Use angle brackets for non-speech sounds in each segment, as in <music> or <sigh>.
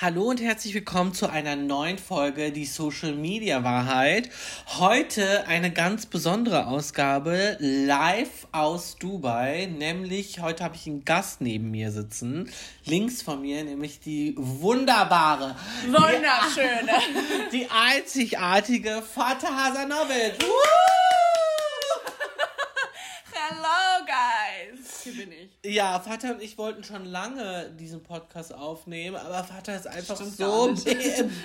Hallo und herzlich willkommen zu einer neuen Folge Die Social Media Wahrheit. Heute eine ganz besondere Ausgabe live aus Dubai, nämlich heute habe ich einen Gast neben mir sitzen, links von mir, nämlich die wunderbare, wunderschöne, die, <laughs> die einzigartige Fatah Hasanovic. Hello, guys. Hier bin ich. Ja, Vater und ich wollten schon lange diesen Podcast aufnehmen, aber Vater ist einfach Stimmt so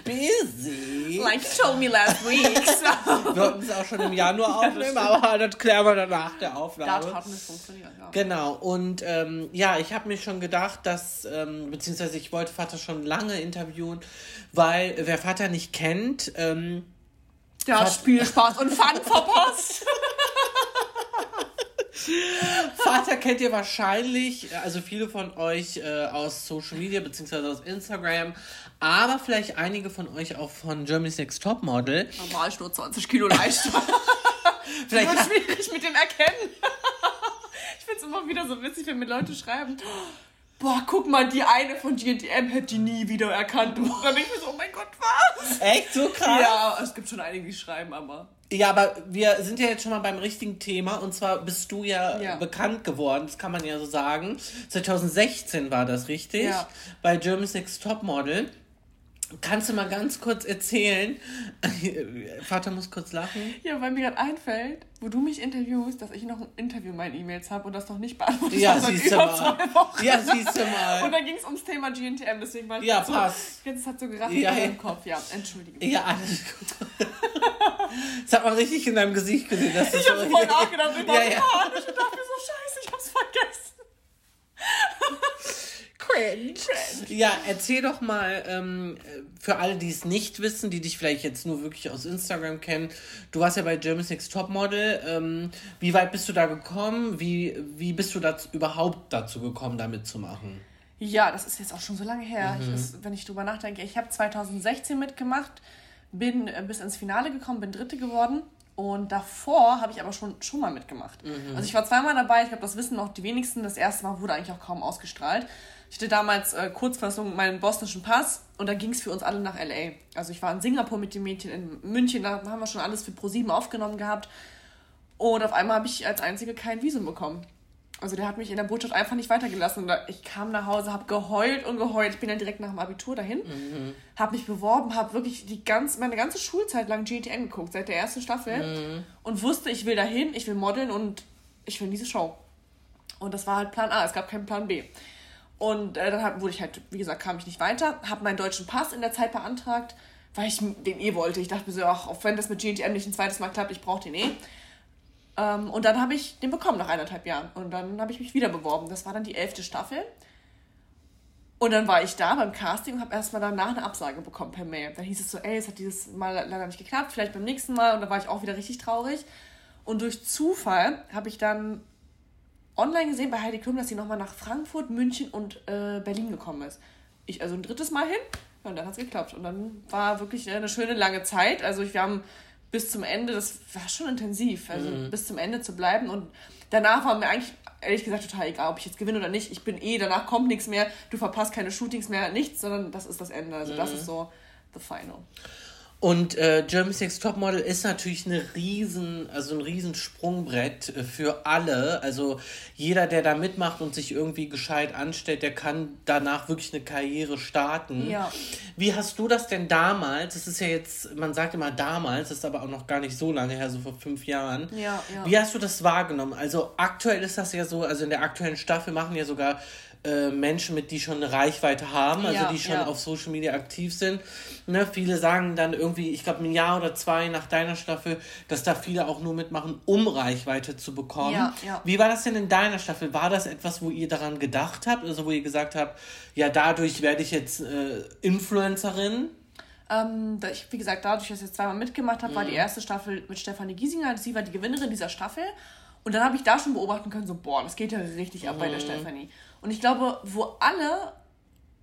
busy. Like you told me last week. So. Wir wollten es auch schon im Januar <laughs> aufnehmen, aber das klären wir dann nach der Aufnahme. Das hat nicht funktioniert, ja. Genau, und ähm, ja, ich habe mir schon gedacht, dass, ähm, beziehungsweise ich wollte Vater schon lange interviewen, weil wer Vater nicht kennt, ähm, der hat Spielspaß und Fun verpasst. <laughs> Vater kennt ihr wahrscheinlich, also viele von euch äh, aus Social Media beziehungsweise aus Instagram, aber vielleicht einige von euch auch von Germany's Next Top Model. Normal nur 20 Kilo leichter. <laughs> vielleicht wird schwierig mit dem Erkennen. <laughs> ich finde es immer wieder so witzig, wenn mir Leute schreiben, boah, guck mal, die eine von GNTM hätte die nie wieder erkannt. Und dann denke ich mir so, oh mein Gott, was? Echt so krass? Ja, es gibt schon einige, die schreiben, aber. Ja, aber wir sind ja jetzt schon mal beim richtigen Thema und zwar bist du ja, ja, bekannt geworden, das kann man ja so sagen. 2016 war das richtig, ja. bei Germany's Next Topmodel. Kannst du mal ganz kurz erzählen? <laughs> Vater muss kurz lachen. Ja, weil mir gerade einfällt, wo du mich interviewst, dass ich noch ein Interview in meinen E-Mails habe und das noch nicht beantwortet ja, siehst du mal. Ja, siehst du mal. Und dann ging es ums Thema GNTM, deswegen war ich Ja, passt. So, jetzt hat so geraten ja, ja. im Kopf. Ja, entschuldige mich. Ja, alles gut. Das hat man richtig in deinem Gesicht gesehen. Dass ich habe voll nachgedacht. Ich <laughs> dachte, ja, ja. ich dachte mir so, scheiße, ich hab's vergessen. <laughs> Cringe. Ja, erzähl doch mal ähm, für alle, die es nicht wissen, die dich vielleicht jetzt nur wirklich aus Instagram kennen. Du warst ja bei Germany's Next Topmodel. Ähm, wie weit bist du da gekommen? Wie, wie bist du dazu, überhaupt dazu gekommen, da mitzumachen? Ja, das ist jetzt auch schon so lange her. Mhm. Ich, wenn ich drüber nachdenke, ich habe 2016 mitgemacht, bin äh, bis ins Finale gekommen, bin Dritte geworden. Und davor habe ich aber schon, schon mal mitgemacht. Mhm. Also ich war zweimal dabei, ich glaube, das wissen noch die wenigsten. Das erste Mal wurde eigentlich auch kaum ausgestrahlt. Ich hatte damals äh, Kurzfassung meinen bosnischen Pass und da ging es für uns alle nach LA. Also ich war in Singapur mit den Mädchen, in München, da haben wir schon alles für Pro7 aufgenommen gehabt. Und auf einmal habe ich als Einzige kein Visum bekommen. Also der hat mich in der Botschaft einfach nicht weitergelassen. ich kam nach Hause, habe geheult und geheult. Ich bin dann direkt nach dem Abitur dahin, mhm. habe mich beworben, habe wirklich die ganz, meine ganze Schulzeit lang GTN geguckt, seit der ersten Staffel. Mhm. Und wusste, ich will dahin, ich will modeln und ich will diese Show. Und das war halt Plan A, es gab keinen Plan B. Und äh, dann hab, wurde ich halt, wie gesagt, kam ich nicht weiter, habe meinen deutschen Pass in der Zeit beantragt, weil ich den eh wollte. Ich dachte mir so, ach, auch wenn das mit GNTM nicht ein zweites Mal klappt, ich brauche den eh. Ähm, und dann habe ich den bekommen nach eineinhalb Jahren. Und dann habe ich mich wieder beworben. Das war dann die elfte Staffel. Und dann war ich da beim Casting und habe erstmal danach eine Absage bekommen per Mail. Dann hieß es so, ey, es hat dieses Mal leider nicht geklappt, vielleicht beim nächsten Mal. Und da war ich auch wieder richtig traurig. Und durch Zufall habe ich dann online gesehen bei Heidi Klum, dass sie nochmal nach Frankfurt, München und äh, Berlin gekommen ist. Ich also ein drittes Mal hin und dann hat es geklappt. Und dann war wirklich eine schöne lange Zeit. Also wir haben bis zum Ende, das war schon intensiv, also mhm. bis zum Ende zu bleiben. Und danach war mir eigentlich, ehrlich gesagt, total egal, ob ich jetzt gewinne oder nicht. Ich bin eh, danach kommt nichts mehr, du verpasst keine Shootings mehr, nichts, sondern das ist das Ende. Also mhm. das ist so the final. Und äh, Germany's Next Topmodel ist natürlich eine riesen, also ein riesen Sprungbrett äh, für alle. Also jeder, der da mitmacht und sich irgendwie gescheit anstellt, der kann danach wirklich eine Karriere starten. Ja. Wie hast du das denn damals? Das ist ja jetzt, man sagt immer damals, das ist aber auch noch gar nicht so lange her, so vor fünf Jahren. Ja, ja. Wie hast du das wahrgenommen? Also aktuell ist das ja so, also in der aktuellen Staffel machen ja sogar äh, Menschen mit, die schon eine Reichweite haben, also ja, die schon ja. auf Social Media aktiv sind. Ne, viele sagen dann irgendwie, ich glaube ein Jahr oder zwei nach deiner Staffel, dass da viele auch nur mitmachen, um Reichweite zu bekommen. Ja, Wie war das denn in deiner Staffel? War das etwas, wo ihr daran gedacht habt? Also wo ihr gesagt habt, ja, dadurch werde ich jetzt äh, Influencerin? Ähm, ich, wie gesagt, dadurch, dass ich jetzt zweimal mitgemacht habe, mhm. war die mhm. erste Staffel mit Stefanie Giesinger. Sie war die Gewinnerin dieser Staffel. Und dann habe ich da schon beobachten können, so, boah, das geht ja richtig ab mhm. bei der mhm. Stefanie. Und ich glaube, wo alle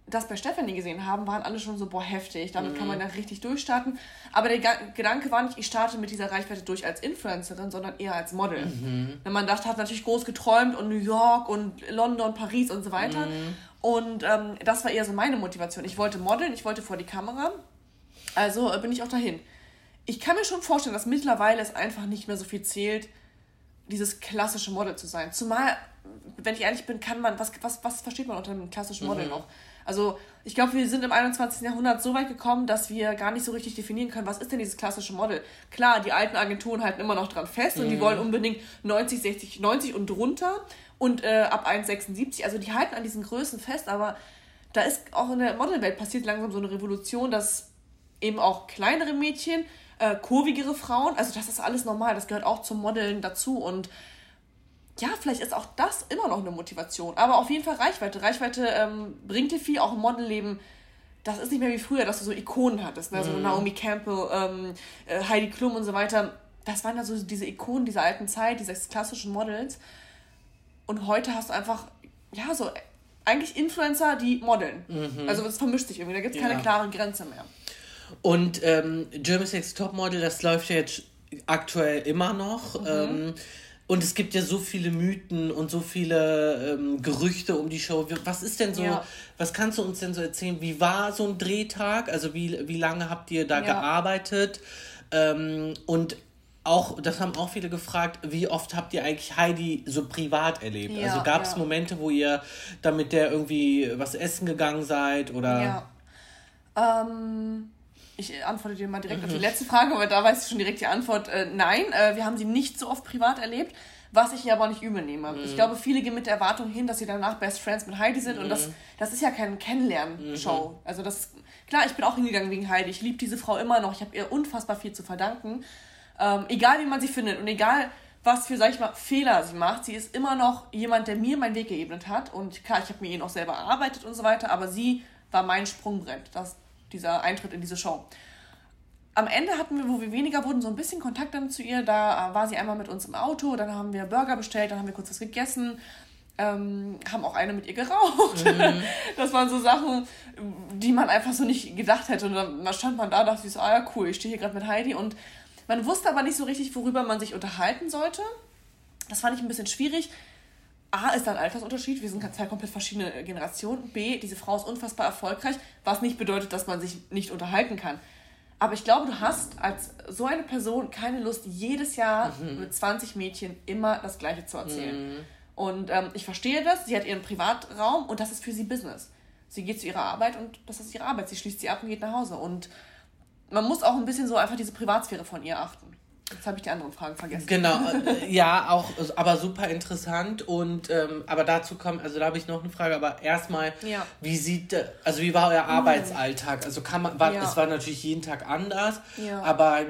das bei Stephanie gesehen haben, waren alle schon so, boah, heftig, damit mhm. kann man mhm. da richtig durchstarten. Aber der Gedanke war nicht, ich starte mit dieser Reichweite durch als Influencerin, sondern eher als Model. Mhm. Wenn man dachte, hat natürlich groß geträumt und New York und London, Paris und so weiter. Mhm. Und ähm, das war eher so meine Motivation. Ich wollte modeln, ich wollte vor die Kamera. Also äh, bin ich auch dahin. Ich kann mir schon vorstellen, dass mittlerweile es einfach nicht mehr so viel zählt, dieses klassische Model zu sein. Zumal, wenn ich ehrlich bin, kann man, was, was, was versteht man unter einem klassischen Model mhm. noch? Also ich glaube, wir sind im 21. Jahrhundert so weit gekommen, dass wir gar nicht so richtig definieren können, was ist denn dieses klassische Model. Klar, die alten Agenturen halten immer noch dran fest mhm. und die mhm. wollen unbedingt 90, 60, 90 und drunter und äh, ab 1,76. Also die halten an diesen Größen fest, aber da ist auch in der Modelwelt passiert langsam so eine Revolution, dass eben auch kleinere Mädchen, äh, kurvigere Frauen, also das ist alles normal, das gehört auch zum Modeln dazu und ja, vielleicht ist auch das immer noch eine Motivation. Aber auf jeden Fall Reichweite. Reichweite ähm, bringt dir viel, auch im Modelleben. Das ist nicht mehr wie früher, dass du so Ikonen hattest. Ne? Mhm. Naomi Campbell, ähm, äh, Heidi Klum und so weiter. Das waren ja so diese Ikonen dieser alten Zeit, dieses klassischen Models. Und heute hast du einfach, ja, so eigentlich Influencer, die modeln. Mhm. Also es vermischt sich irgendwie. Da gibt es keine ja. klare Grenze mehr. Und ähm, German Sex Topmodel, das läuft ja jetzt aktuell immer noch. Mhm. Ähm, und es gibt ja so viele Mythen und so viele ähm, Gerüchte um die Show. Was ist denn so, ja. was kannst du uns denn so erzählen? Wie war so ein Drehtag? Also wie, wie lange habt ihr da ja. gearbeitet? Ähm, und auch, das haben auch viele gefragt, wie oft habt ihr eigentlich Heidi so privat erlebt? Ja, also gab es Momente, wo ihr da mit der irgendwie was essen gegangen seid oder? Ja. Ähm ich antworte dir mal direkt auf die letzte Frage, weil da weiß ich schon direkt die Antwort. Äh, nein, äh, wir haben sie nicht so oft privat erlebt, was ich ihr aber nicht übel nehme. Mhm. Ich glaube, viele gehen mit der Erwartung hin, dass sie danach Best Friends mit Heidi sind mhm. und das, mhm. das ist ja keine Kennenlernen-Show. Mhm. Also das, klar, ich bin auch hingegangen wegen Heidi. Ich liebe diese Frau immer noch. Ich habe ihr unfassbar viel zu verdanken. Ähm, egal, wie man sie findet und egal, was für, sag ich mal, Fehler sie macht, sie ist immer noch jemand, der mir meinen Weg geebnet hat. Und klar, ich habe mir ihn auch selber erarbeitet und so weiter, aber sie war mein Sprungbrett. Das, dieser Eintritt in diese Show. Am Ende hatten wir, wo wir weniger wurden, so ein bisschen Kontakt dann zu ihr. Da war sie einmal mit uns im Auto, dann haben wir Burger bestellt, dann haben wir kurz was gegessen, ähm, haben auch eine mit ihr geraucht. Mhm. <laughs> Das waren so Sachen, die man einfach so nicht gedacht hätte. Und dann stand man da, dachte sich so, ah ja, cool, ich stehe hier gerade mit Heidi. Und man wusste aber nicht so richtig, worüber man sich unterhalten sollte. Das fand ich ein bisschen schwierig. A ist da ein Altersunterschied, wir sind zwei komplett verschiedene Generationen. B, diese Frau ist unfassbar erfolgreich, was nicht bedeutet, dass man sich nicht unterhalten kann. Aber ich glaube, du hast als so eine Person keine Lust, jedes Jahr mhm. mit 20 Mädchen immer das Gleiche zu erzählen. Mhm. Und ähm, ich verstehe das, sie hat ihren Privatraum und das ist für sie Business. Sie geht zu ihrer Arbeit und das ist ihre Arbeit. Sie schließt sie ab und geht nach Hause. Und man muss auch ein bisschen so einfach diese Privatsphäre von ihr achten. Jetzt habe ich die anderen Fragen vergessen. Genau, <laughs> äh, ja, auch, aber super interessant. Und ähm, aber dazu kommt, also da habe ich noch eine Frage, aber erstmal, ja. wie sieht, also wie war euer hm. Arbeitsalltag? Also kann man, war, ja. es war natürlich jeden Tag anders, ja. aber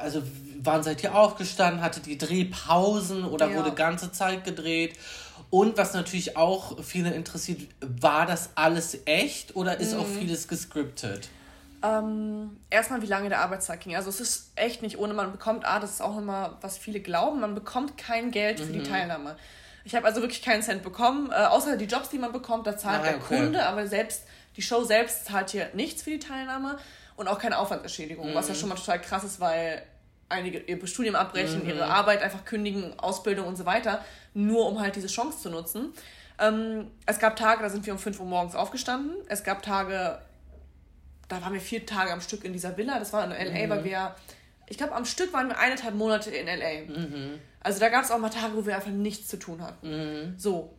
also wann seid ihr aufgestanden? Hattet ihr Drehpausen oder wurde ganze Zeit gedreht? Und was natürlich auch viele interessiert, war das alles echt oder ist mhm. auch vieles gescriptet? Ähm, erstmal, wie lange der Arbeitstag ging. Also es ist echt nicht ohne, man bekommt, ah, das ist auch immer, was viele glauben, man bekommt kein Geld für mhm. die Teilnahme. Ich habe also wirklich keinen Cent bekommen, äh, außer die Jobs, die man bekommt, da zahlt ah, der okay. Kunde, aber selbst die Show selbst zahlt hier nichts für die Teilnahme und auch keine Aufwandsentschädigung, mhm. was ja mhm. schon mal total krass ist, weil einige ihr Studium abbrechen, mhm. ihre Arbeit einfach kündigen, Ausbildung und so weiter, nur um halt diese Chance zu nutzen. Ähm, es gab Tage, da sind wir um 5 Uhr morgens aufgestanden. Es gab Tage, da waren wir vier Tage am Stück in dieser Villa. Das war in LA, mhm. weil wir, ich glaube, am Stück waren wir eineinhalb Monate in LA. Mhm. Also da gab es auch mal Tage, wo wir einfach nichts zu tun hatten. Mhm. So.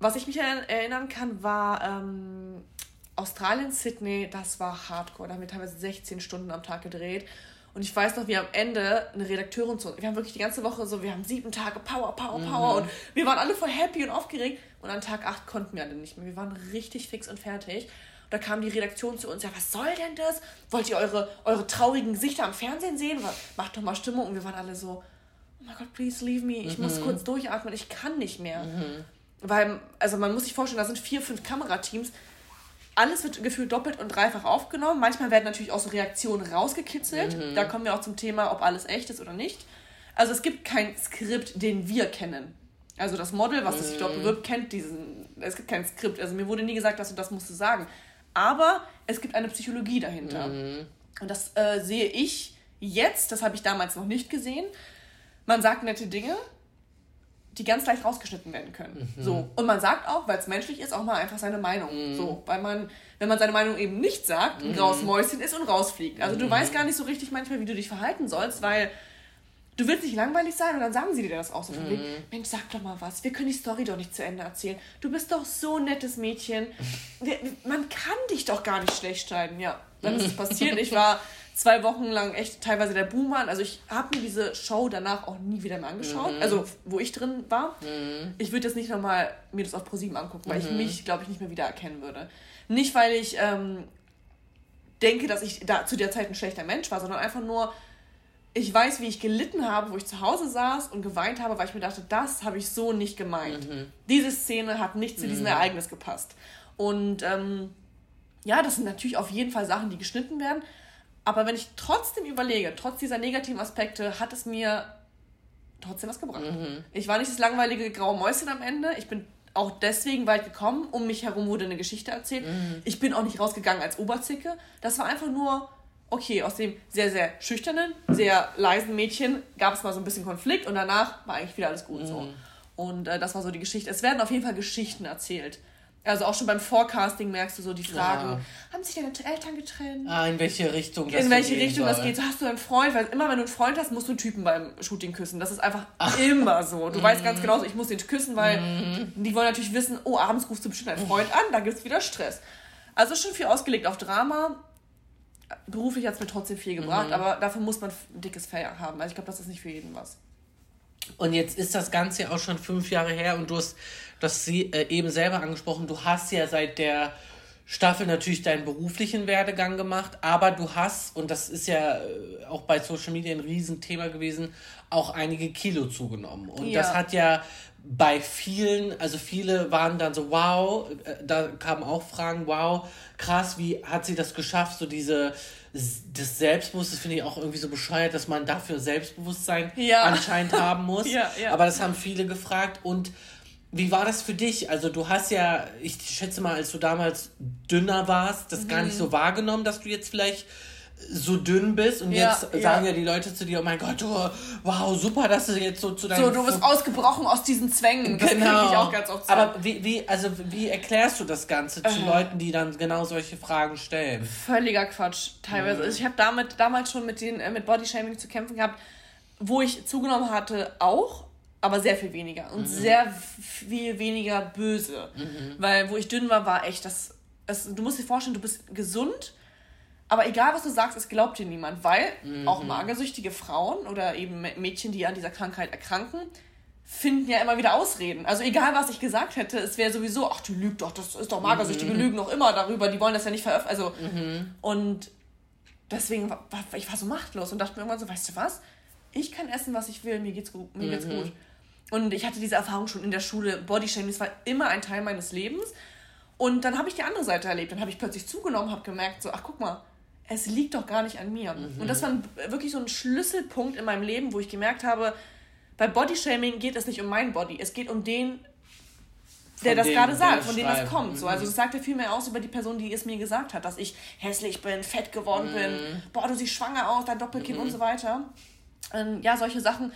Was ich mich erinnern kann, war ähm, Australien, Sydney, das war hardcore. Da haben wir teilweise 16 Stunden am Tag gedreht. Und ich weiß noch, wir am Ende eine Redakteurin zu uns. Wir haben wirklich die ganze Woche so, wir haben sieben Tage Power, Power, Power. Mhm. Und wir waren alle voll happy und aufgeregt. Und an Tag acht konnten wir alle nicht mehr. Wir waren richtig fix und fertig. Da kam die Redaktion zu uns, ja, was soll denn das? Wollt ihr eure, eure traurigen Gesichter am Fernsehen sehen? Macht doch mal Stimmung. Und wir waren alle so, oh mein Gott, please leave me. Ich mhm. muss kurz durchatmen, ich kann nicht mehr. Mhm. Weil, also man muss sich vorstellen, da sind vier, fünf Kamerateams. Alles wird gefühlt doppelt und dreifach aufgenommen. Manchmal werden natürlich auch so Reaktionen rausgekitzelt. Mhm. Da kommen wir auch zum Thema, ob alles echt ist oder nicht. Also es gibt kein Skript, den wir kennen. Also das Model, was sich dort mhm. bewirbt, kennt diesen. Es gibt kein Skript. Also mir wurde nie gesagt, dass du das musst du sagen aber es gibt eine Psychologie dahinter. Mhm. Und das äh, sehe ich jetzt, das habe ich damals noch nicht gesehen. Man sagt nette Dinge, die ganz leicht rausgeschnitten werden können. Mhm. So. Und man sagt auch, weil es menschlich ist, auch mal einfach seine Meinung. Mhm. So, weil man, wenn man seine Meinung eben nicht sagt, ein mhm. graues Mäuschen ist und rausfliegt. Also du mhm. weißt gar nicht so richtig manchmal, wie du dich verhalten sollst, weil du willst nicht langweilig sein und dann sagen sie dir das auch so von mhm. Mensch, sag doch mal was, wir können die Story doch nicht zu Ende erzählen. Du bist doch so ein nettes Mädchen. <laughs> Man kann dich doch gar nicht schlecht schneiden. Ja, dann ist es <laughs> passiert. Ich war zwei Wochen lang echt teilweise der Buhmann. Also ich habe mir diese Show danach auch nie wieder mehr angeschaut. Mhm. Also wo ich drin war. Mhm. Ich würde jetzt nicht nochmal mir das auf ProSieben angucken, weil mhm. ich mich, glaube ich, nicht mehr wieder erkennen würde. Nicht, weil ich ähm, denke, dass ich da zu der Zeit ein schlechter Mensch war, sondern einfach nur, ich weiß, wie ich gelitten habe, wo ich zu Hause saß und geweint habe, weil ich mir dachte, das habe ich so nicht gemeint. Mhm. Diese Szene hat nicht zu diesem mhm. Ereignis gepasst. Und ähm, ja, das sind natürlich auf jeden Fall Sachen, die geschnitten werden. Aber wenn ich trotzdem überlege, trotz dieser negativen Aspekte, hat es mir trotzdem was gebracht. Mhm. Ich war nicht das langweilige graue Mäuschen am Ende. Ich bin auch deswegen weit gekommen. Um mich herum wurde eine Geschichte erzählt. Mhm. Ich bin auch nicht rausgegangen als Oberzicke. Das war einfach nur, okay, aus dem sehr, sehr schüchternen, sehr leisen Mädchen gab es mal so ein bisschen Konflikt und danach war eigentlich wieder alles gut mhm. so. Und äh, das war so die Geschichte. Es werden auf jeden Fall Geschichten erzählt. Also auch schon beim Forecasting merkst du so die Fragen, ja. haben sich deine Eltern getrennt? Ah, in welche Richtung das In welche Richtung soll. das geht. So, hast du einen Freund? Weil immer wenn du einen Freund hast, musst du einen Typen beim Shooting küssen. Das ist einfach Ach. immer so. Du mm. weißt ganz genau, ich muss den küssen, weil mm. die wollen natürlich wissen, oh, abends rufst du bestimmt einen Freund an, da gibt es wieder Stress. Also schon viel ausgelegt auf Drama. Beruflich hat es mir trotzdem viel gebracht, mm. aber dafür muss man ein dickes Fell haben. Also ich glaube, das ist nicht für jeden was. Und jetzt ist das Ganze ja auch schon fünf Jahre her und du hast das äh, eben selber angesprochen. Du hast ja seit der Staffel natürlich deinen beruflichen Werdegang gemacht, aber du hast, und das ist ja äh, auch bei Social Media ein Riesenthema gewesen, auch einige Kilo zugenommen. Und ja. das hat ja bei vielen, also viele waren dann so, wow, äh, da kamen auch Fragen, wow, krass, wie hat sie das geschafft, so diese das Selbstbewusstsein finde ich auch irgendwie so bescheuert, dass man dafür Selbstbewusstsein ja. anscheinend haben <laughs> muss. ja, ja. Aber das haben viele gefragt. Und wie war das für dich? Also du hast ja, ich schätze mal, als du damals dünner warst, das mhm. gar nicht mhm. so wahrgenommen, dass du jetzt vielleicht so dünn bist und ja, jetzt sagen ja. ja die Leute zu dir, oh mein Gott, oh, wow, super, dass du jetzt so zu deinem... So, du bist ausgebrochen aus diesen Zwängen. Das genau. ich auch ganz oft sagen. Aber wie, wie, also, wie erklärst du das Ganze zu äh. Leuten, die dann genau solche Fragen stellen? Völliger Quatsch, teilweise. Mhm. Also ich habe damit damals schon mit, den, äh, mit Bodyshaming zu kämpfen gehabt, wo ich zugenommen hatte, auch, aber sehr viel weniger und mhm. sehr viel weniger böse. Mhm. Weil wo ich dünn war, war echt das, das... Du musst dir vorstellen, du bist gesund aber egal, was du sagst, es glaubt dir niemand, weil mhm. auch magersüchtige Frauen oder eben Mädchen, die an dieser Krankheit erkranken, finden ja immer wieder Ausreden. Also egal, was ich gesagt hätte, es wäre sowieso, ach, die lügt doch, das ist doch magersüchtige mhm. Lügen noch immer darüber, die wollen das ja nicht veröffentlichen. Also, mhm. und deswegen, war, ich war so machtlos und dachte mir irgendwann so, weißt du was? Ich kann essen, was ich will, mir geht's gut. Mir geht's mhm. gut. Und ich hatte diese Erfahrung schon in der Schule. Bodyshaming, das war immer ein Teil meines Lebens. Und dann habe ich die andere Seite erlebt. Dann habe ich plötzlich zugenommen, habe gemerkt, so, ach guck mal, es liegt doch gar nicht an mir. Mhm. Und das war wirklich so ein Schlüsselpunkt in meinem Leben, wo ich gemerkt habe, bei Bodyshaming geht es nicht um mein Body, es geht um den, der das gerade sagt, von dem das kommt. So. Also es sagt ja viel mehr aus über die Person, die es mir gesagt hat, dass ich hässlich bin, fett geworden mhm. bin, boah, du siehst schwanger aus, dein Doppelkind mhm. und so weiter. Ähm, ja, solche Sachen.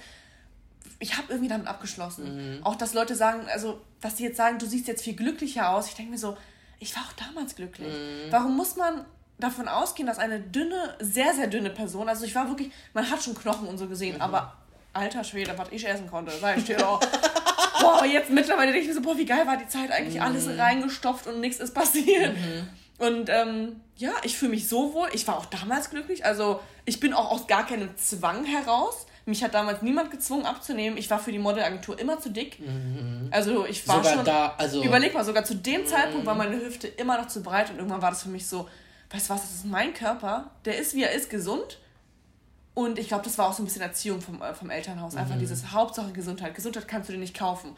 Ich habe irgendwie damit abgeschlossen. Mhm. Auch, dass Leute sagen, also, dass sie jetzt sagen, du siehst jetzt viel glücklicher aus. Ich denke mir so, ich war auch damals glücklich. Mhm. Warum muss man davon ausgehen, dass eine dünne, sehr, sehr dünne Person, also ich war wirklich, man hat schon Knochen und so gesehen, mhm. aber alter Schwede, was ich essen konnte, sag ich dir doch. <laughs> boah, jetzt mittlerweile denke ich mir so, boah, wie geil war die Zeit eigentlich, mhm. alles reingestopft und nichts ist passiert. Mhm. Und ähm, ja, ich fühle mich so wohl. Ich war auch damals glücklich. Also ich bin auch aus gar keinem Zwang heraus. Mich hat damals niemand gezwungen abzunehmen. Ich war für die Modelagentur immer zu dick. Mhm. Also ich war sogar schon. Da, also überleg mal, sogar zu dem Zeitpunkt war meine Hüfte immer noch zu breit und irgendwann war das für mich so, weißt du was, das ist mein Körper, der ist wie er ist, gesund. Und ich glaube, das war auch so ein bisschen Erziehung vom, äh, vom Elternhaus. Einfach mhm. dieses Hauptsache Gesundheit. Gesundheit kannst du dir nicht kaufen.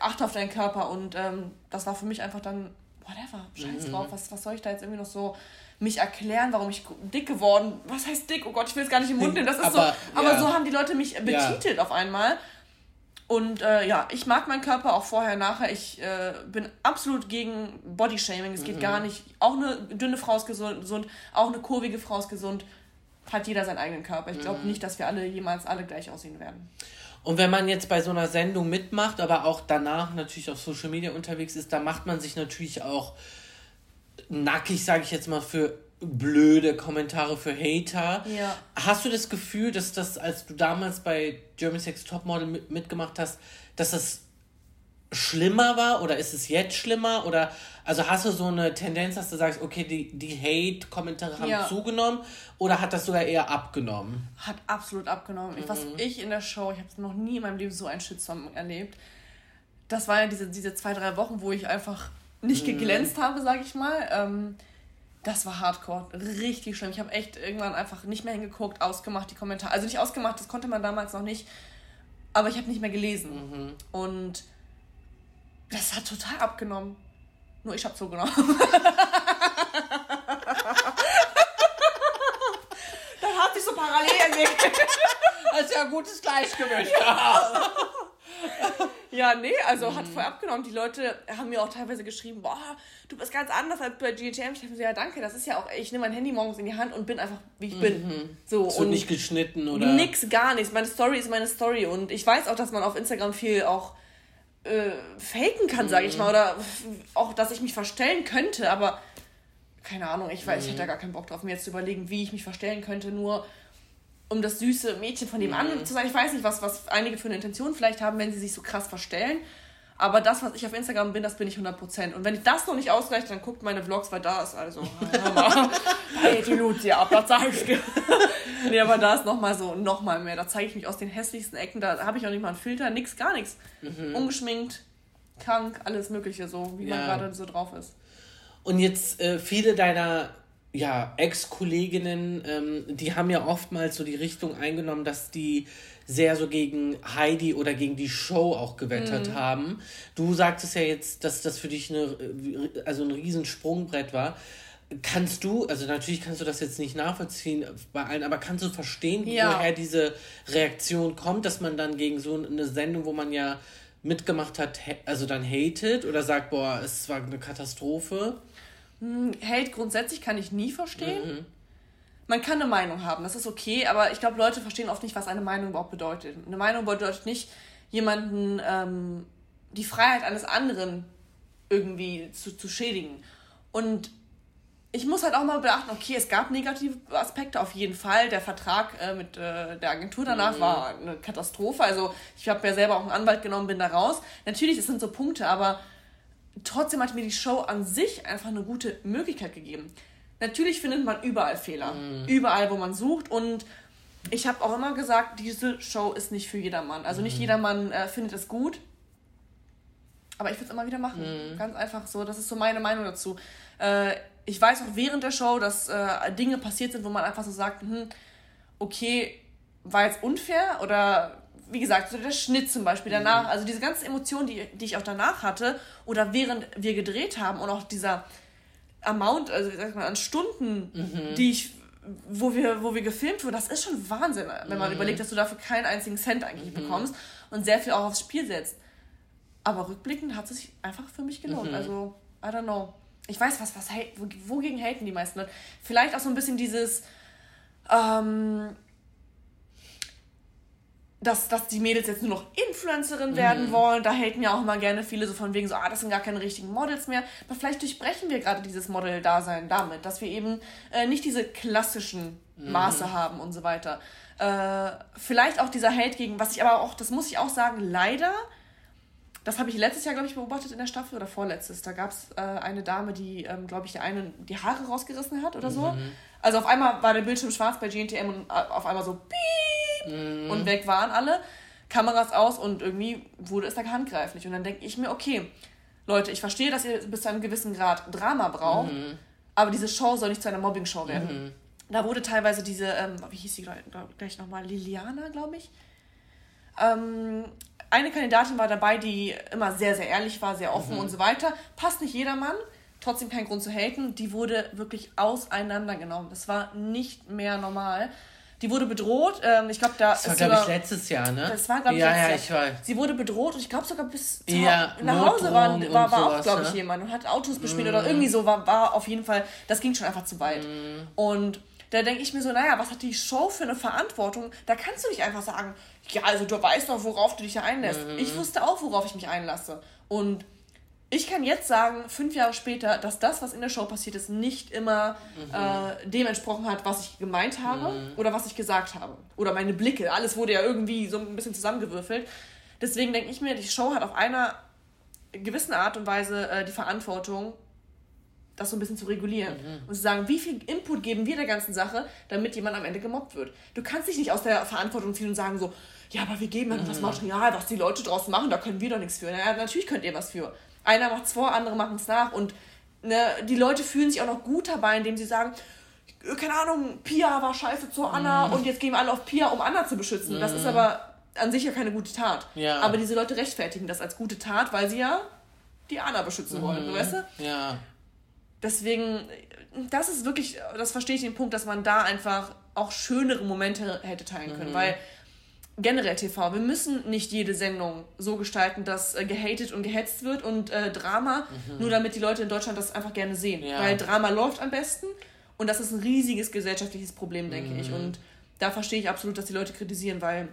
Achte auf deinen Körper. Und ähm, das war für mich einfach dann, whatever, scheiß mhm. drauf. Was, was soll ich da jetzt irgendwie noch so mich erklären, warum ich dick geworden Was heißt dick? Oh Gott, ich will es gar nicht im Mund <laughs> nehmen. Das ist aber, so. Aber ja. so haben die Leute mich betitelt ja. auf einmal. Und äh, ja, ich mag meinen Körper auch vorher, nachher. Ich äh, bin absolut gegen Bodyshaming. Es geht mhm. gar nicht. Auch eine dünne Frau ist gesund, auch eine kurvige Frau ist gesund. Hat jeder seinen eigenen Körper. Ich glaube mhm. nicht, dass wir alle jemals alle gleich aussehen werden. Und wenn man jetzt bei so einer Sendung mitmacht, aber auch danach natürlich auf Social Media unterwegs ist, dann macht man sich natürlich auch nackig, sage ich jetzt mal, für blöde Kommentare für Hater. Ja. Hast du das Gefühl, dass das, als du damals bei German Sex Topmodel mit, mitgemacht hast, dass das schlimmer war oder ist es jetzt schlimmer? Oder also hast du so eine Tendenz, dass du sagst, okay, die, die Hate-Kommentare haben ja. zugenommen oder hat das sogar eher abgenommen? Hat absolut abgenommen. Mhm. Was ich in der Show, ich habe noch nie in meinem Leben so einen Shitstorm erlebt. Das war ja diese, diese zwei, drei Wochen, wo ich einfach nicht mhm. geglänzt mhm. habe, sag ich mal. Ähm, das war hardcore, richtig schlimm. Ich habe echt irgendwann einfach nicht mehr hingeguckt, ausgemacht die Kommentare. Also nicht ausgemacht, das konnte man damals noch nicht, aber ich habe nicht mehr gelesen. Mhm. Und das hat total abgenommen. Nur ich habe zugenommen. <laughs> Dann hat sich so parallel entwickelt. Das ist ja ein gutes Gleichgewicht. ja, <laughs> <laughs> nee, also mhm. hat voll abgenommen. Die Leute haben mir auch teilweise geschrieben, boah, du bist ganz anders als bei GTM. Ich dachte so, ja, danke, das ist ja auch, ich nehme mein Handy morgens in die Hand und bin einfach, wie ich mhm. bin. So, so und nicht geschnitten oder? Nix, gar nichts. Meine Story ist meine Story und ich weiß auch, dass man auf Instagram viel auch äh, faken kann, sage ich mhm. mal, oder auch, dass ich mich verstellen könnte, aber keine Ahnung, ich weiß, mhm. ich hätte da gar keinen Bock drauf, mir jetzt zu überlegen, wie ich mich verstellen könnte, nur um das süße Mädchen von dem mhm. anderen zu sein. Ich weiß nicht, was, was einige für eine Intention vielleicht haben, wenn sie sich so krass verstellen. Aber das, was ich auf Instagram bin, das bin ich 100%. Und wenn ich das noch nicht ausreicht, dann guckt meine Vlogs, weil da ist also, <laughs> hey, die Lucia ab, das zeige ich dir. nee, aber da ist nochmal so, nochmal mehr. Da zeige ich mich aus den hässlichsten Ecken. Da habe ich auch nicht mal einen Filter, nix, gar nichts. Mhm. Ungeschminkt, krank, alles Mögliche, so wie ja. man gerade so drauf ist. Und jetzt äh, viele deiner ja, Ex-Kolleginnen, ähm, die haben ja oftmals so die Richtung eingenommen, dass die sehr so gegen Heidi oder gegen die Show auch gewettert mhm. haben. Du sagtest ja jetzt, dass das für dich eine, also ein Riesensprungbrett war. Kannst du, also natürlich kannst du das jetzt nicht nachvollziehen bei allen, aber kannst du verstehen, ja. woher diese Reaktion kommt, dass man dann gegen so eine Sendung, wo man ja mitgemacht hat, also dann hatet oder sagt, boah, es war eine Katastrophe? Hm, Hate grundsätzlich kann ich nie verstehen. Mhm man kann eine Meinung haben, das ist okay, aber ich glaube, Leute verstehen oft nicht, was eine Meinung überhaupt bedeutet. Eine Meinung bedeutet nicht, jemanden ähm, die Freiheit eines anderen irgendwie zu, zu schädigen. Und ich muss halt auch mal beachten, okay, es gab negative Aspekte auf jeden Fall. Der Vertrag äh, mit äh, der Agentur danach mhm. war eine Katastrophe. Also ich habe ja selber auch einen Anwalt genommen, bin da raus. Natürlich, es sind so Punkte, aber trotzdem hat mir die Show an sich einfach eine gute Möglichkeit gegeben. Natürlich findet man überall Fehler. Mhm. Überall, wo man sucht. Und ich habe auch immer gesagt, diese Show ist nicht für jedermann. Also nicht mhm. jedermann äh, findet es gut. Aber ich würde es immer wieder machen. Mhm. Ganz einfach so. Das ist so meine Meinung dazu. Äh, ich weiß auch während der Show, dass äh, Dinge passiert sind, wo man einfach so sagt, hm, okay, war jetzt unfair oder wie gesagt, so der Schnitt zum Beispiel danach, mhm. also diese ganzen Emotionen, die, die ich auch danach hatte oder während wir gedreht haben und auch dieser, Amount, also sag mal, an Stunden, mhm. die ich, wo wir, wo wir gefilmt wurden, das ist schon Wahnsinn, wenn man mhm. überlegt, dass du dafür keinen einzigen Cent eigentlich mhm. bekommst und sehr viel auch aufs Spiel setzt. Aber rückblickend hat es sich einfach für mich gelohnt. Mhm. Also, I don't know. Ich weiß, was, was, wogegen haten die meisten Leute? Vielleicht auch so ein bisschen dieses, ähm, dass, dass die Mädels jetzt nur noch Influencerin werden mhm. wollen. Da haten ja auch immer gerne viele so von wegen so, ah, das sind gar keine richtigen Models mehr. Aber vielleicht durchbrechen wir gerade dieses Model-Dasein damit, dass wir eben äh, nicht diese klassischen mhm. Maße mhm. haben und so weiter. Äh, vielleicht auch dieser Hate gegen, was ich aber auch, das muss ich auch sagen, leider, das habe ich letztes Jahr, glaube ich, beobachtet in der Staffel oder vorletztes. Da gab es äh, eine Dame, die, ähm, glaube ich, der eine die Haare rausgerissen hat oder so. Mhm. Also auf einmal war der Bildschirm schwarz bei GNTM und äh, auf einmal so piep mhm. und weg waren alle. Kameras aus und irgendwie wurde es da handgreiflich. Und dann denke ich mir, okay, Leute, ich verstehe, dass ihr bis zu einem gewissen Grad Drama braucht, mhm. aber diese Show soll nicht zu einer Mobbing-Show werden. Mhm. Da wurde teilweise diese, ähm, wie hieß sie gleich nochmal, Liliana, glaube ich. Ähm, eine Kandidatin war dabei, die immer sehr, sehr ehrlich war, sehr offen mhm. und so weiter. Passt nicht jedermann trotzdem kein Grund zu haten. Die wurde wirklich auseinandergenommen. Das war nicht mehr normal. Die wurde bedroht. Ähm, ich glaube, da das war, glaube ich, letztes Jahr, ne? Das war, glaube ich, ja, letztes ja, Jahr. ich weiß. Sie wurde bedroht und ich glaube sogar bis ja, nach Hause war, war, war auch, glaube ich, ne? jemand und hat Autos bespielt mm. oder irgendwie so. War, war auf jeden Fall, das ging schon einfach zu weit. Mm. Und da denke ich mir so, naja, was hat die Show für eine Verantwortung? Da kannst du nicht einfach sagen, ja, also du weißt doch, worauf du dich einlässt. Mhm. Ich wusste auch, worauf ich mich einlasse. Und ich kann jetzt sagen, fünf Jahre später, dass das, was in der Show passiert ist, nicht immer mhm. äh, dem entsprochen hat, was ich gemeint habe mhm. oder was ich gesagt habe. Oder meine Blicke. Alles wurde ja irgendwie so ein bisschen zusammengewürfelt. Deswegen denke ich mir, die Show hat auf einer gewissen Art und Weise äh, die Verantwortung, das so ein bisschen zu regulieren mhm. und zu sagen, wie viel Input geben wir der ganzen Sache, damit jemand am Ende gemobbt wird. Du kannst dich nicht aus der Verantwortung ziehen und sagen so, ja, aber wir geben dann mhm. das Material, was die Leute draus machen, da können wir doch nichts für. Naja, natürlich könnt ihr was für. Einer macht es vor, andere machen es nach und ne, die Leute fühlen sich auch noch gut dabei, indem sie sagen, keine Ahnung, Pia war scheiße zu Anna mhm. und jetzt gehen wir alle auf Pia, um Anna zu beschützen. Das ist mhm. aber an sich ja keine gute Tat. Ja. Aber diese Leute rechtfertigen das als gute Tat, weil sie ja die Anna beschützen mhm. wollen, weißt du? Ja. Deswegen, das ist wirklich, das verstehe ich den Punkt, dass man da einfach auch schönere Momente hätte teilen können, mhm. weil generell TV, wir müssen nicht jede Sendung so gestalten, dass äh, gehatet und gehetzt wird und äh, Drama, mhm. nur damit die Leute in Deutschland das einfach gerne sehen. Ja. Weil Drama läuft am besten und das ist ein riesiges gesellschaftliches Problem, denke mhm. ich. Und da verstehe ich absolut, dass die Leute kritisieren, weil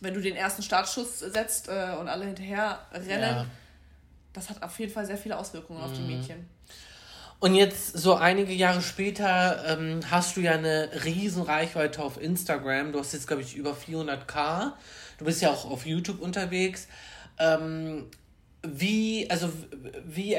wenn du den ersten Startschuss setzt äh, und alle hinterher rennen, ja. das hat auf jeden Fall sehr viele Auswirkungen mhm. auf die mhm. Mädchen. Und jetzt, so einige Jahre später, ähm, hast du ja eine riesen Reichweite auf Instagram. Du hast jetzt, glaube ich, über 400k. Du bist ja auch auf YouTube unterwegs. Ähm, wie, also, wie,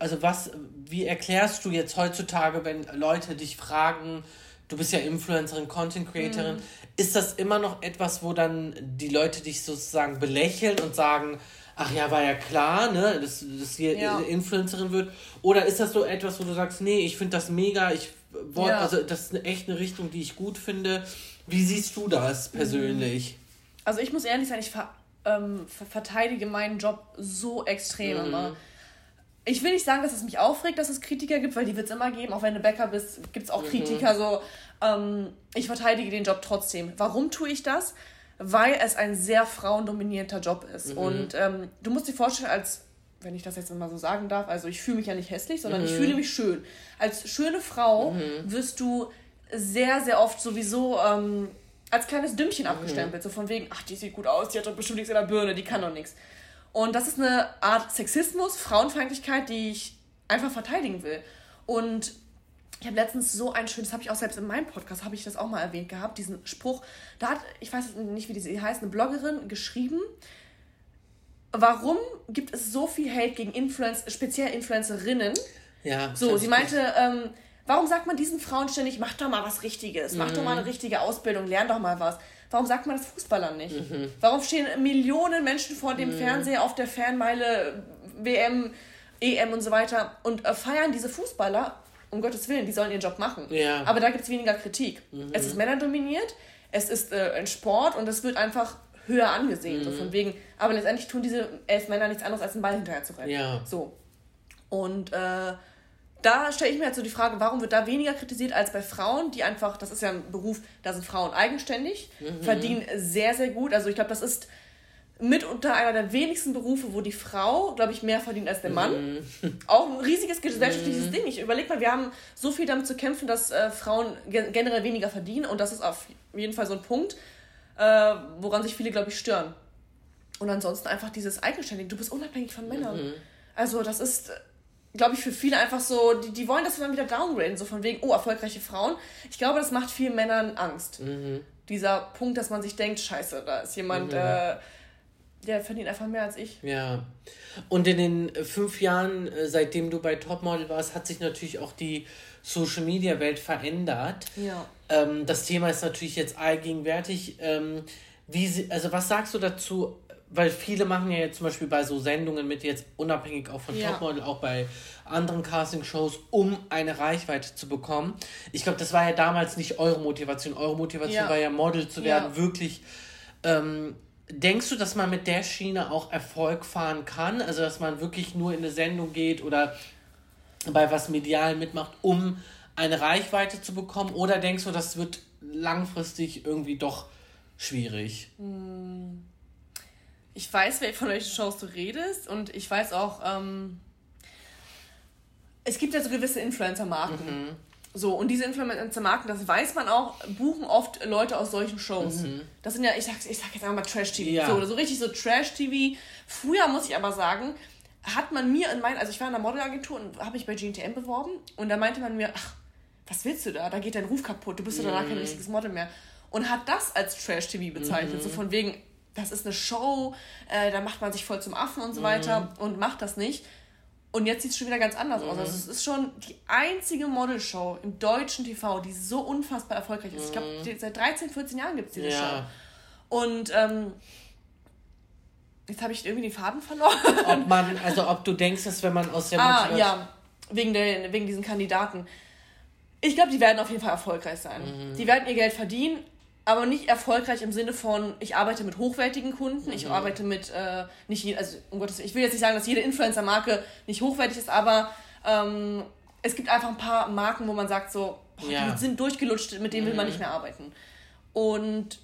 also was, wie erklärst du jetzt heutzutage, wenn Leute dich fragen, du bist ja Influencerin, Content Creatorin, mhm. ist das immer noch etwas, wo dann die Leute dich sozusagen belächeln und sagen, ach ja, war ja klar, ne, dass, dass hier ja. Influencerin wird? Oder ist das so etwas, wo du sagst, nee, ich finde das mega, ich wollte, ja. also das ist echt eine Richtung, die ich gut finde. Wie siehst du das persönlich? Also ich muss ehrlich sein, ich ver ähm, verteidige meinen Job so extrem mhm. immer. Ich will nicht sagen, dass es mich aufregt, dass es Kritiker gibt, weil die wird es immer geben. Auch wenn du Bäcker bist, gibt es auch mhm. Kritiker. So, ähm, ich verteidige den Job trotzdem. Warum tue ich das? Weil es ein sehr frauendominierter Job ist. Mhm. Und ähm, du musst dir vorstellen, als, wenn ich das jetzt mal so sagen darf, also ich fühle mich ja nicht hässlich, sondern mhm. ich fühle mich schön. Als schöne Frau mhm. wirst du sehr, sehr oft sowieso ähm, als kleines Dümmchen mhm. abgestempelt. So von wegen, ach, die sieht gut aus, die hat doch bestimmt nichts in der Birne, die kann doch nichts. Und das ist eine Art Sexismus, Frauenfeindlichkeit, die ich einfach verteidigen will. Und ich habe letztens so ein schönes, habe ich auch selbst in meinem Podcast, habe ich das auch mal erwähnt gehabt, diesen Spruch. Da hat, ich weiß nicht, wie die heißt, eine Bloggerin geschrieben, warum gibt es so viel Hate gegen Influencer, speziell Influencerinnen? Ja. So, sie meinte, ähm, warum sagt man diesen Frauen ständig, mach doch mal was Richtiges, mach mhm. doch mal eine mhm. richtige Ausbildung, lern doch mal was. Warum sagt man das Fußballern nicht? Mhm. Warum stehen Millionen Menschen vor dem mhm. Fernseher auf der Fernmeile, WM, EM und so weiter und äh, feiern diese Fußballer um Gottes Willen, die sollen ihren Job machen. Ja. Aber da gibt es weniger Kritik. Mhm. Es ist männerdominiert, es ist äh, ein Sport und es wird einfach höher angesehen. Mhm. So von wegen, aber letztendlich tun diese elf Männer nichts anderes, als einen Ball hinterher zu rennen. Ja. So. Und äh, da stelle ich mir halt so die Frage, warum wird da weniger kritisiert als bei Frauen, die einfach, das ist ja ein Beruf, da sind Frauen eigenständig, mhm. verdienen sehr, sehr gut. Also ich glaube, das ist mitunter einer der wenigsten Berufe, wo die Frau, glaube ich, mehr verdient als der Mann. Mhm. <laughs> Auch ein riesiges gesellschaftliches mhm. Ding. Ich überlege mal, wir haben so viel damit zu kämpfen, dass äh, Frauen gen generell weniger verdienen und das ist auf jeden Fall so ein Punkt, äh, woran sich viele, glaube ich, stören. Und ansonsten einfach dieses Eigenständige. Du bist unabhängig von Männern. Mhm. Also das ist, glaube ich, für viele einfach so, die, die wollen das dann wieder downgraden, so von wegen, oh, erfolgreiche Frauen. Ich glaube, das macht vielen Männern Angst. Mhm. Dieser Punkt, dass man sich denkt, scheiße, da ist jemand... Mhm. Äh, der verdient einfach mehr als ich. Ja. Und in den fünf Jahren, äh, seitdem du bei Topmodel warst, hat sich natürlich auch die Social Media Welt verändert. Ja. Ähm, das Thema ist natürlich jetzt allgegenwärtig. Ähm, wie sie, also was sagst du dazu? Weil viele machen ja jetzt zum Beispiel bei so Sendungen mit, jetzt unabhängig auch von ja. Topmodel, auch bei anderen Casting-Shows, um eine Reichweite zu bekommen. Ich glaube, das war ja damals nicht eure Motivation. Eure Motivation ja. war ja Model zu werden, wirklich ähm, Denkst du, dass man mit der Schiene auch Erfolg fahren kann? Also, dass man wirklich nur in eine Sendung geht oder bei was medial mitmacht, um eine Reichweite zu bekommen? Oder denkst du, das wird langfristig irgendwie doch schwierig? Hm. Ich weiß, wer von welchen Shows du redest und ich weiß auch, ähm, es gibt ja so gewisse Influencer-Marken. Mhm. So, und diese Influencer-Marken, das weiß man auch, buchen oft Leute aus solchen Shows. Mhm. Das sind ja, ich sag, ich sag jetzt einfach mal Trash-TV. Ja. So, so richtig so Trash-TV. Früher, muss ich aber sagen, hat man mir in meinen, also ich war in einer Modelagentur und habe mich bei GNTM beworben und da meinte man mir, ach, was willst du da? Da geht dein Ruf kaputt, du bist ja danach kein mhm. richtiges Model mehr. Und hat das als Trash-TV bezeichnet, mhm. so von wegen, das ist eine Show, äh, da macht man sich voll zum Affen und so weiter mhm. und macht das nicht. Und jetzt sieht es schon wieder ganz anders mhm. aus. Also es ist schon die einzige Modelshow im deutschen TV, die so unfassbar erfolgreich ist. Mhm. Ich glaube, seit 13, 14 Jahren gibt es diese ja. Show. Und ähm, jetzt habe ich irgendwie den Faden verloren. Ob <laughs> man, also ob du denkst, dass wenn man aus der Ah, ja, wegen, der, wegen diesen Kandidaten. Ich glaube, die werden auf jeden Fall erfolgreich sein. Mhm. Die werden ihr Geld verdienen, aber nicht erfolgreich im Sinne von, ich arbeite mit hochwertigen Kunden, mhm. ich arbeite mit, äh, nicht, je, also um Gottes ich will jetzt nicht sagen, dass jede Influencer-Marke nicht hochwertig ist, aber ähm, es gibt einfach ein paar Marken, wo man sagt so, boah, ja. die sind durchgelutscht, mit denen mhm. will man mhm. nicht mehr arbeiten. Und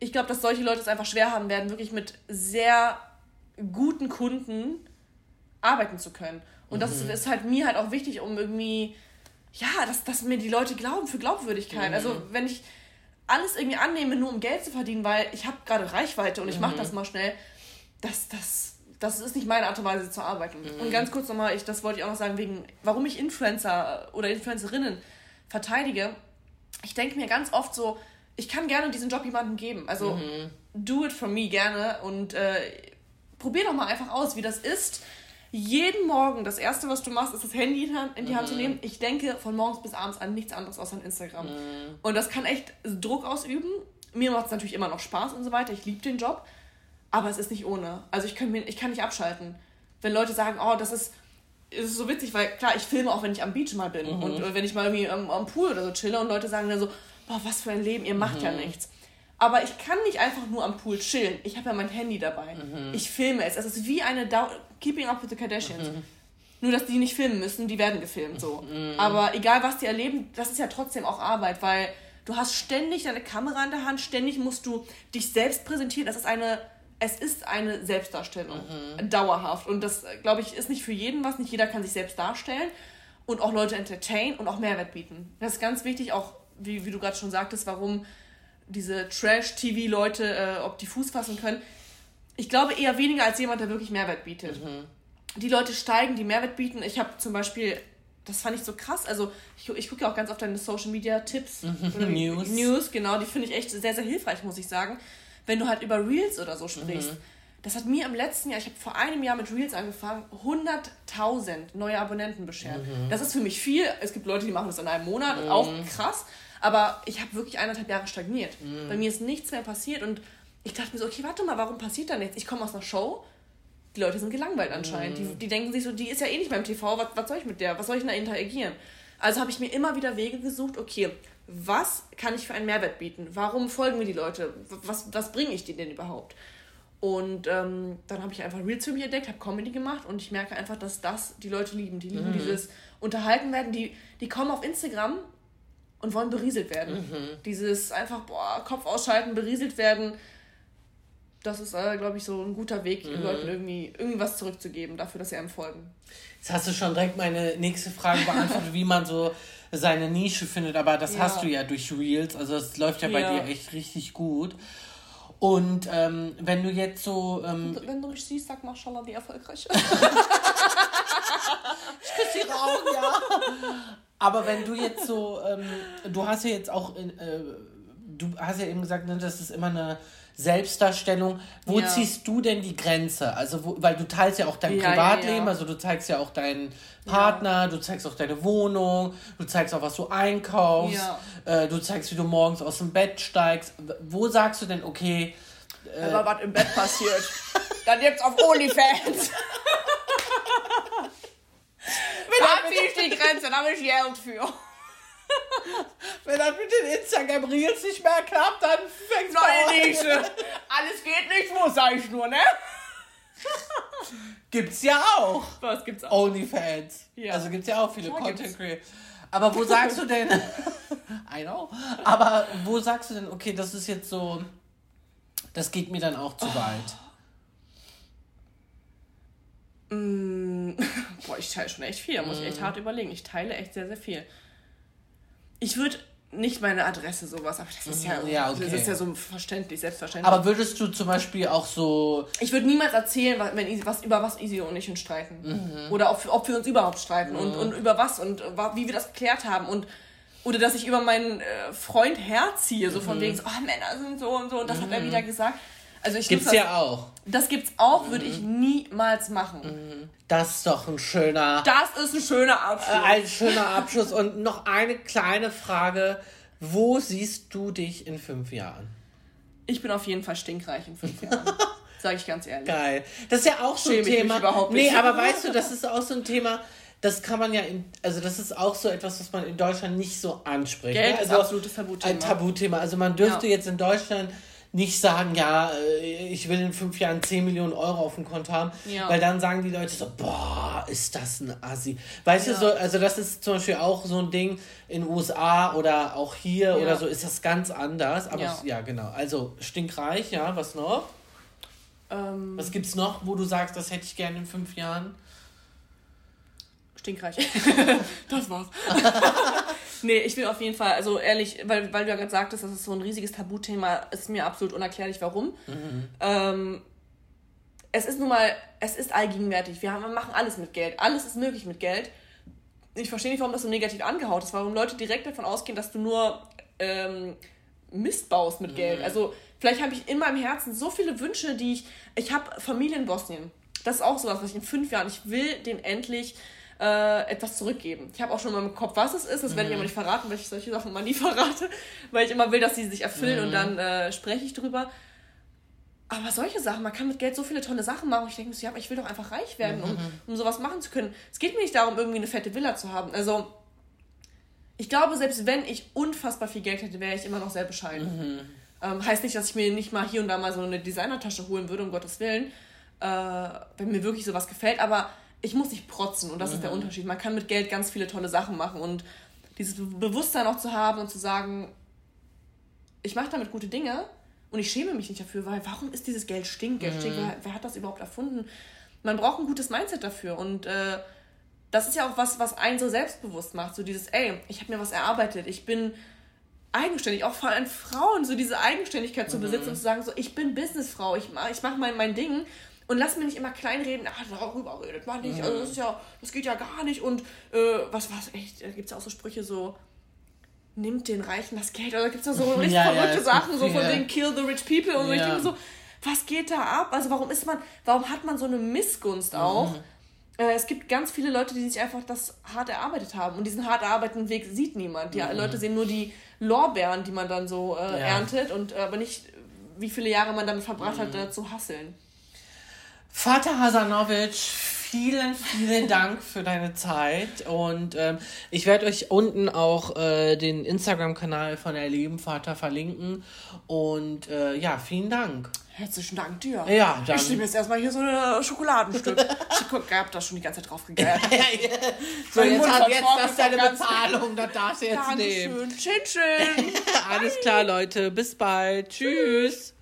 ich glaube, dass solche Leute es einfach schwer haben werden, wirklich mit sehr guten Kunden arbeiten zu können. Und das mhm. ist halt mir halt auch wichtig, um irgendwie, ja, dass, dass mir die Leute glauben für Glaubwürdigkeit. Mhm. Also wenn ich alles irgendwie annehme, nur um Geld zu verdienen, weil ich habe gerade Reichweite und ich mache mhm. das mal schnell, das, das, das ist nicht meine Art und Weise zu arbeiten. Mhm. Und ganz kurz nochmal, ich, das wollte ich auch noch sagen, wegen, warum ich Influencer oder Influencerinnen verteidige. Ich denke mir ganz oft so, ich kann gerne diesen Job jemandem geben. Also mhm. do it for me gerne und äh, probier doch mal einfach aus, wie das ist jeden Morgen, das erste, was du machst, ist das Handy in die Hand mhm. zu nehmen. Ich denke von morgens bis abends an nichts anderes außer an Instagram. Mhm. Und das kann echt Druck ausüben. Mir macht es natürlich immer noch Spaß und so weiter. Ich liebe den Job. Aber es ist nicht ohne. Also ich kann, mir, ich kann nicht abschalten. Wenn Leute sagen, oh, das ist, ist so witzig, weil klar, ich filme auch, wenn ich am Beach mal bin. Mhm. Und äh, wenn ich mal irgendwie am, am, Pool oder so chille und Leute sagen dann so, boah, was für ein Leben, ihr macht ja mhm. nichts. Aber ich kann nicht einfach nur am Pool chillen. Ich habe ja mein Handy dabei. Mhm. Ich filme es. Es ist wie eine Dau Keeping Up with the Kardashians. Mhm. Nur, dass die nicht filmen müssen, die werden gefilmt so. Mhm. Aber egal, was die erleben, das ist ja trotzdem auch Arbeit, weil du hast ständig deine Kamera in der Hand, ständig musst du dich selbst präsentieren. Das ist eine, es ist eine Selbstdarstellung. Mhm. Dauerhaft. Und das, glaube ich, ist nicht für jeden was. Nicht jeder kann sich selbst darstellen. Und auch Leute entertain und auch Mehrwert bieten. Das ist ganz wichtig, auch wie, wie du gerade schon sagtest, warum diese Trash-TV-Leute, äh, ob die Fuß fassen können. Ich glaube eher weniger als jemand, der wirklich Mehrwert bietet. Mhm. Die Leute steigen, die Mehrwert bieten. Ich habe zum Beispiel, das fand ich so krass, also ich, ich gucke ja auch ganz oft deine Social-Media-Tipps. Mhm. <laughs> News. News, genau, die finde ich echt sehr, sehr hilfreich, muss ich sagen. Wenn du halt über Reels oder so sprichst. Mhm. Das hat mir im letzten Jahr, ich habe vor einem Jahr mit Reels angefangen, 100.000 neue Abonnenten beschert. Mhm. Das ist für mich viel. Es gibt Leute, die machen das in einem Monat, mhm. auch krass. Aber ich habe wirklich eineinhalb Jahre stagniert. Mhm. Bei mir ist nichts mehr passiert und ich dachte mir so, okay, warte mal, warum passiert da nichts? Ich komme aus einer Show, die Leute sind gelangweilt anscheinend. Mhm. Die, die denken sich so, die ist ja eh nicht beim TV, was, was soll ich mit der? Was soll ich denn da interagieren? Also habe ich mir immer wieder Wege gesucht, okay, was kann ich für einen Mehrwert bieten? Warum folgen mir die Leute? Was, was bringe ich denen denn überhaupt? Und ähm, dann habe ich einfach Reels für mich entdeckt, habe Comedy gemacht und ich merke einfach, dass das die Leute lieben. Die lieben mhm. dieses Unterhalten werden. Die, die kommen auf Instagram und wollen berieselt werden. Mhm. Dieses einfach, boah, Kopf ausschalten, berieselt werden. Das ist, äh, glaube ich, so ein guter Weg, mhm. Leuten irgendwie, irgendwie was zurückzugeben, dafür, dass sie einem folgen. Jetzt hast du schon direkt meine nächste Frage beantwortet, wie man so seine Nische findet, aber das ja. hast du ja durch Reels, also das läuft ja bei ja. dir echt richtig gut. Und ähm, wenn du jetzt so. Ähm, wenn du mich siehst, sag Maschallah, die erfolgreich. <laughs> ich küsse ihre Augen, ja. Aber wenn du jetzt so, ähm, du hast ja jetzt auch, äh, du hast ja eben gesagt, ne, das ist immer eine Selbstdarstellung. Wo ja. ziehst du denn die Grenze? Also, wo, weil du teilst ja auch dein ja, Privatleben, ja, also du zeigst ja auch deinen Partner, du zeigst auch deine Wohnung, du zeigst auch, was du einkaufst, äh, du zeigst, wie du morgens aus dem Bett steigst. Wo sagst du denn, okay, äh, was im Bett passiert, dann jetzt auf OnlyFans. <laughs> da ziehe ich die Grenze, da habe ich Geld für. <laughs> Wenn das mit den Instagram Reels nicht mehr klappt, dann fängt's Neue Nische. Alles geht nicht, wo sag ich nur, ne? <laughs> gibt's ja auch. Was gibt's auch? Onlyfans. Ja. Also gibt's ja auch viele ja, Content Creators. Aber wo sagst du denn, <laughs> I know, aber wo sagst du denn, okay, das ist jetzt so, das geht mir dann auch zu weit? Mm, <laughs> boah, ich teile schon echt viel. Da muss ich echt mm. hart überlegen. Ich teile echt sehr, sehr viel. Ich würde nicht meine Adresse sowas, aber das ist ja, mhm, ja okay. das ist ja so verständlich, selbstverständlich. Aber würdest du zum Beispiel auch so. Ich würde niemals erzählen, wenn, was, über was Easy und ich uns streiten. Mhm. Oder ob, ob wir uns überhaupt streiten mhm. und, und über was und wie wir das geklärt haben. Und oder dass ich über meinen äh, Freund herziehe, so von mhm. wegen, so, oh, Männer sind so und so und das hat er mhm. wieder gesagt. Also ich gibt's das, ja auch. Das gibt's auch, würde ich niemals machen. Das ist doch ein schöner. Das ist ein schöner Abschluss. Äh, ein schöner Abschluss. Und noch eine kleine Frage. Wo siehst du dich in fünf Jahren? Ich bin auf jeden Fall stinkreich in fünf Jahren. <laughs> Sag ich ganz ehrlich. Geil. Das ist ja auch so ein Thema. überhaupt nicht. Nee, aber weißt du, das ist auch so ein Thema, das kann man ja, in, also das ist auch so etwas, was man in Deutschland nicht so anspricht. Geld ne? also ist absolutes Tabuthema. Ein Tabuthema. Also man dürfte ja. jetzt in Deutschland nicht sagen, ja, äh, ich will in fünf Jahren 10 Millionen Euro auf dem Konto haben, ja. weil dann sagen die Leute so, boah, ist das ein Assi. Weißt ja. du, so, also das ist zum Beispiel auch so ein Ding in USA oder auch hier ja. oder so, ist das ganz anders. Aber ja, ja genau. Also stinkreich, ja, was noch? Ähm, was gibt's noch, wo du sagst, das hätte ich gerne in fünf Jahren? Stinkreich. <laughs> das war's. <laughs> nee, ich will auf jeden Fall, also ehrlich, weil, weil du ja gerade sagtest, das ist so ein riesiges Tabuthema, ist mir absolut unerklärlich, warum. Mhm. Ähm, es ist nun mal, es ist allgegenwärtig. Wir, haben, wir machen alles mit Geld. Alles ist möglich mit Geld. Ich verstehe nicht, warum das so negativ angehaut ist, warum Leute direkt davon ausgehen, dass du nur ähm, Mist baust mit Geld. Mhm. Also vielleicht habe ich in meinem Herzen so viele Wünsche, die ich. Ich habe Familie in Bosnien. Das ist auch sowas, was ich in fünf Jahren, ich will den endlich äh, etwas zurückgeben. Ich habe auch schon mal im Kopf, was es ist. Das mhm. werde ich aber nicht verraten, weil ich solche Sachen mal nie <laughs> verrate, weil ich immer will, dass sie sich erfüllen mhm. und dann äh, spreche ich drüber. Aber solche Sachen, man kann mit Geld so viele tolle Sachen machen. Ich denke mir so, ja, aber ich will doch einfach reich werden, um, mhm. um sowas machen zu können. Es geht mir nicht darum, irgendwie eine fette Villa zu haben. Also, ich glaube, selbst wenn ich unfassbar viel Geld hätte, wäre ich immer noch sehr bescheiden. Mhm. Ähm, heißt nicht, dass ich mir nicht mal hier und da mal so eine Designertasche holen würde, um Gottes Willen, äh, wenn mir wirklich sowas gefällt. Aber ich muss nicht protzen und das mhm. ist der mhm. Unterschied. Man kann mit Geld ganz viele tolle Sachen machen und dieses Bewusstsein auch zu haben und zu sagen, ich mache damit gute Dinge und ich schäme mich nicht dafür, weil warum ist dieses Geld Stinkgeld? Mhm. Stink, wer, wer, hat das überhaupt erfunden? Man braucht ein gutes Mindset dafür und äh, das ist ja auch was, was einen so selbstbewusst macht. So dieses, ey, ich habe mir was erarbeitet, ich bin eigenständig, auch vor allem Frauen, so diese Eigenständigkeit zu besitzen mhm. und zu sagen, so, ich bin Businessfrau, ich, ich mache mein, mein Ding und lass mir nicht immer kleinreden, ach, darüber redet man nicht, also das ist ja, das geht ja gar nicht. Und äh, was, was, echt, da gibt es ja auch so Sprüche so, nimmt den Reichen das Geld, oder gibt es da so <laughs> richtig ja, verrückte ja, Sachen, so von wegen Kill the Rich People und so. Ich denke so, was geht da ab? Also warum ist man, warum hat man so eine Missgunst auch? Mhm. Äh, es gibt ganz viele Leute, die sich einfach das hart erarbeitet haben. Und diesen hart erarbeiteten Weg sieht niemand. Die mhm. Leute sehen nur die Lorbeeren, die man dann so äh, erntet, und äh, aber nicht, wie viele Jahre man damit verbracht mhm. hat, da zu hasseln. Vater Hasanovic, vielen, vielen Dank für deine Zeit. Und ähm, ich werde euch unten auch äh, den Instagram-Kanal von Erleben Vater verlinken. Und äh, ja, vielen Dank. Herzlichen Dank dir. Ja, dann. Ich nehme jetzt erstmal hier so ein Schokoladenstück. ich hab da schon die ganze Zeit drauf gegeiert. ja, <laughs> ja, ja. So, jetzt, Mund hat, jetzt das ist deine Bezahlung, das darfst du jetzt Dankeschön. nehmen. Dankeschön. Chin. <laughs> Alles klar, Leute. Bis bald. Tschüss.